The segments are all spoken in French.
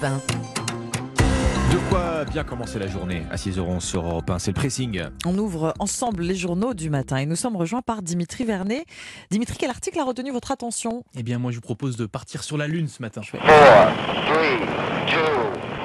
De quoi bien commencer la journée à 6h11 sur Europe 1, c'est le pressing. On ouvre ensemble les journaux du matin et nous sommes rejoints par Dimitri Vernet. Dimitri, quel article a retenu votre attention? Eh bien, moi, je vous propose de partir sur la Lune ce matin. Four, three, two,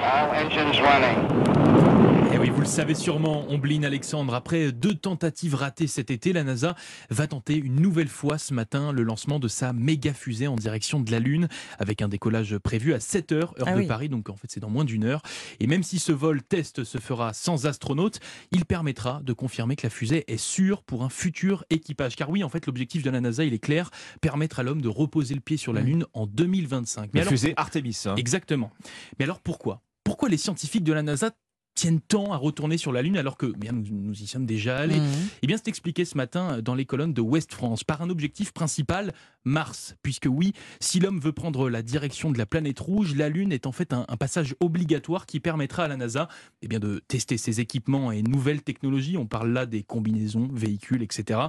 all engines running. Et Eh oui, vous le savez sûrement, Ombline Alexandre, après deux tentatives ratées cet été, la NASA va tenter une nouvelle fois ce matin le lancement de sa méga fusée en direction de la Lune, avec un décollage prévu à 7h, heure Ah de oui. Paris, donc en fait c'est dans moins d'une heure. Et même si ce vol test se fera sans astronautes, il permettra de confirmer que la fusée est sûre pour un futur équipage. Car oui, en fait, l'objectif de la NASA, il est clair, permettre à l'homme de reposer le pied sur la. Lune en 2025. Mais La alors, fusée Artemis. hein. Exactement. Mais alors pourquoi? Pourquoi les scientifiques de la NASA tiennent tant à retourner sur la Lune alors que bien, nous, nous y sommes déjà allés Mhm. Eh bien, c'est expliqué ce matin dans les colonnes de Ouest France par un objectif principal, Mars. Puisque oui, si l'homme veut prendre la direction de la planète rouge, la Lune est en fait un, un passage obligatoire qui permettra à la NASA eh bien, de tester ses équipements et nouvelles technologies. On parle là des combinaisons, véhicules, etc.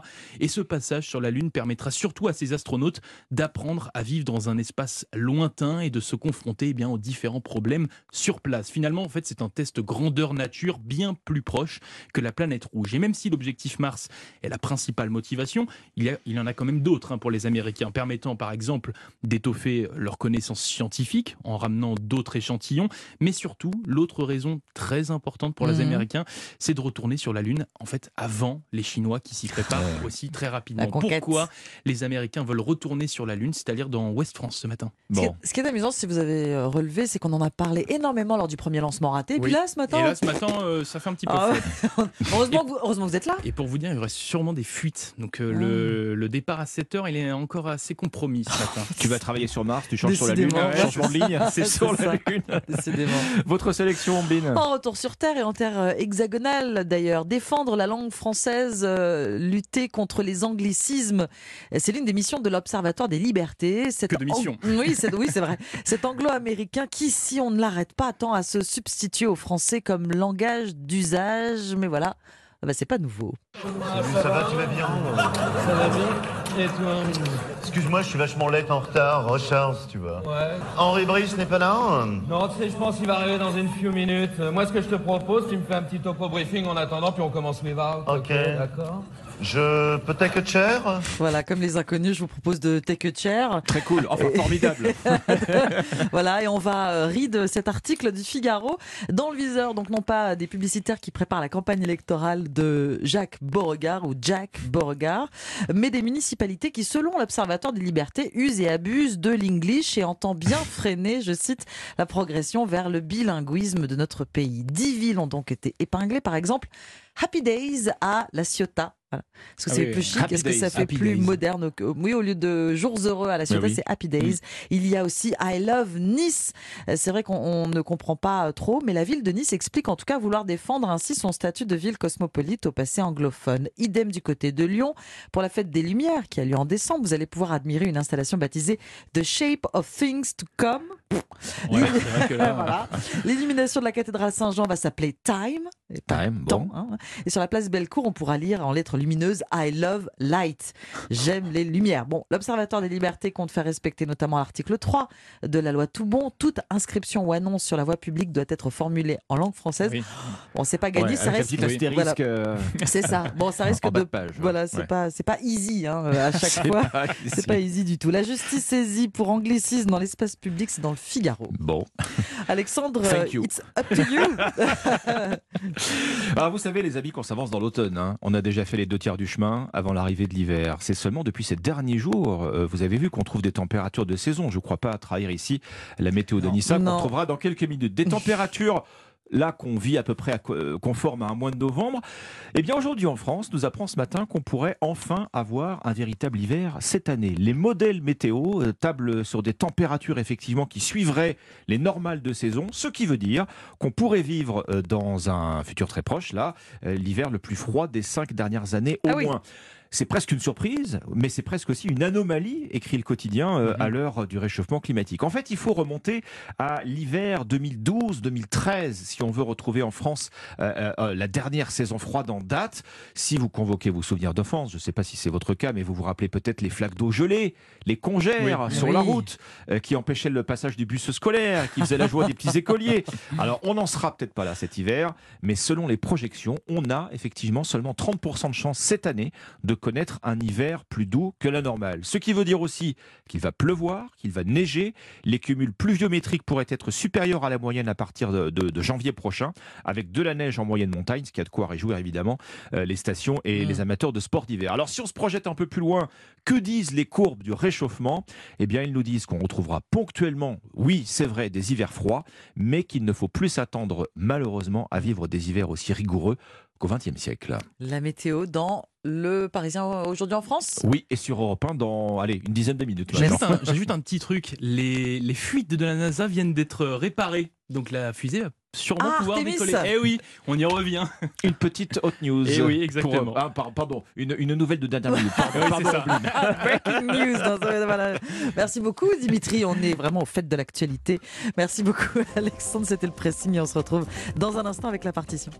Et ce passage sur la Lune permettra surtout à ces astronautes d'apprendre à vivre dans un espace lointain et de se confronter eh bien, aux différents problèmes sur place. Finalement, en fait, c'est un test grandeur nature bien plus proche que la planète rouge. Et même si l'objectif Mars est la principale motivation, il y, a- il y en a quand même d'autres hein, pour les Américains, permettant par exemple d'étoffer leurs connaissances scientifiques en ramenant d'autres échantillons. Mais surtout, l'autre raison très importante pour les Mhm. Américains, c'est de retourner sur la Lune, en fait, avant les Chinois qui s'y préparent aussi très rapidement. Pourquoi les Américains veulent retourner sur la Lune, c'est-à-dire dans West France ce matin? Ce, qui est, ce qui est amusant, si vous avez euh, relevé, c'est qu'on en a parlé énormément lors du premier lancement raté. Et puis là, ce matin, là, ce matin, euh, ça fait un petit peu Ah ouais. heureusement, que vous, heureusement que vous êtes là. Et pour vous dire, il y aurait sûrement des fuites. Donc euh, Ah. le, le départ à 7h, il est encore assez compromis ce matin. Tu vas travailler sur Mars, tu changes sur la Lune, Décidément. changement de ligne, c'est sur la. Lune. Décidément. Votre sélection, Ombline En retour sur Terre et en terre euh, hexagonale d'ailleurs, défendre la langue française, euh, lutter contre les anglicismes, c'est l'une des missions de l'Observatoire des libertés. Cet Que de missions. ang- Oui, c'est oui, c'est vrai. Cet anglo-américain qui, si on ne l'arrête pas, tend à se substituer au français comme langage d'usage. Mais voilà, ah bah, c'est pas nouveau. Ça va, tu vas bien? Ça va bien Et toi Excuse-moi, je suis vachement late en retard. Recharge, tu veux. Ouais. Henri Brice n'est pas là? Non, tu sais, je pense qu'il va arriver dans une few minutes. Moi, ce que je te propose, tu me fais un petit topo briefing en attendant, puis on commence les out. Ok. D'accord? Je peux take a chair Voilà, comme les inconnus, je vous propose de take a chair. Très cool, enfin formidable. Voilà, et on va euh, ride cet article du Figaro dans le viseur, donc non pas des publicitaires qui préparent la campagne électorale de Jacques Beauregard ou Jack Beauregard, mais des municipalités qui, selon l'Observatoire des libertés, usent et abusent de l'English et entend bien freiner, je cite, la progression vers le bilinguisme de notre pays. Dix villes ont donc été épinglées, par exemple, Happy Days à La Ciotat. Voilà. Est-ce que Ah c'est oui, plus chic Est-ce que ça fait Happy plus Days. moderne Oui, au lieu de jours heureux à La Ciotat, oui. c'est Happy Days. Il y a aussi I Love Nice. Euh, C'est vrai qu'on on ne comprend pas euh, trop, mais la ville de Nice explique en tout cas vouloir défendre ainsi son statut de ville cosmopolite au passé anglophone. Idem du côté de Lyon. Pour la fête des Lumières qui a lieu en décembre, vous allez pouvoir admirer une installation baptisée The Shape of Things to Come. Ouais, là, Voilà. L'illumination de la cathédrale Saint-Jean va s'appeler Time. Et Time, temps, bon. hein. Et sur la place Bellecour, on pourra lire en lettres lumineuses I love light. J'aime les lumières. Bon, l'Observatoire des libertés compte faire respecter notamment l'article 3 de la loi Toubon. Toute inscription ou annonce sur la voie publique doit être formulée en langue française. Oui. Bon, c'est pas gagné, Ouais, ça reste. Voilà. euh, C'est ça. Bon, ça risque en de. de page, ouais. Voilà, c'est Ouais. pas, c'est pas easy hein, à chaque fois. C'est pas easy du tout. La justice saisie pour anglicisme dans l'espace public, c'est dans le Figaro. Bon. Alexandre, Thank you. it's up to you. Alors vous savez les amis qu'on s'avance dans l'automne. hein. On a déjà fait les deux tiers du chemin avant l'arrivée de l'hiver. C'est seulement depuis ces derniers jours, euh, vous avez vu qu'on trouve des températures de saison. Je ne crois pas à trahir ici la météo de Nissa qu'on trouvera dans quelques minutes. Des températures là qu'on vit à peu près à euh, conforme à un mois de novembre. Eh bien aujourd'hui en France, nous apprend ce matin qu'on pourrait enfin avoir un véritable hiver cette année. Les modèles météo euh, tablent sur des températures effectivement qui suivraient les normales de saison, ce qui veut dire qu'on pourrait vivre euh, dans un futur très proche là l'hiver le plus froid des cinq dernières années au Ah oui. moins. C'est presque une surprise, mais c'est presque aussi une anomalie, écrit le quotidien, euh, à l'heure du réchauffement climatique. En fait, il faut remonter à l'hiver 2012-2013 si on veut retrouver en France euh, euh, la dernière saison froide en date. Si vous convoquez vos souvenirs d'enfance, je ne sais pas si c'est votre cas, mais vous vous rappelez peut-être les flaques d'eau gelée, les congères sur la route euh, qui empêchaient le passage du bus scolaire, qui faisaient la joie des petits écoliers. Alors, on n'en sera peut-être pas là cet hiver, mais selon les projections, on a effectivement seulement 30% de chance cette année de connaître un hiver plus doux que la normale. Ce qui veut dire aussi qu'il va pleuvoir, qu'il va neiger, les cumuls pluviométriques pourraient être supérieurs à la moyenne à partir de, de- de janvier prochain, avec de la neige en moyenne montagne, ce qui a de quoi réjouir évidemment euh, les stations et Mm. les amateurs de sport d'hiver. Alors si on se projette un peu plus loin, que disent les courbes du réchauffement? Eh bien, ils nous disent qu'on retrouvera ponctuellement, oui, c'est vrai, des hivers froids, mais qu'il ne faut plus s'attendre malheureusement à vivre des hivers aussi rigoureux qu'au XXe siècle. La météo dans le Parisien aujourd'hui en France Oui, et sur Europe 1 dans, allez, une dizaine de minutes. J'ajoute un, j'ajoute un petit truc. Les, les fuites de la NASA viennent d'être réparées. Donc la fusée va sûrement Ah, pouvoir Artemis. décoller. Eh oui, on y revient. Une petite hot news. Eh oui, Pour, exactement. ah, par- pardon, une, une nouvelle de dernière minute. Pardon, Oui, pardon, c'est ça. Evelyne. Ah, Breaking news. dans ce- voilà. Merci beaucoup Dimitri, on est vraiment au fait de l'actualité. Merci beaucoup Alexandre, c'était le pressing et on se retrouve dans un instant avec la partition.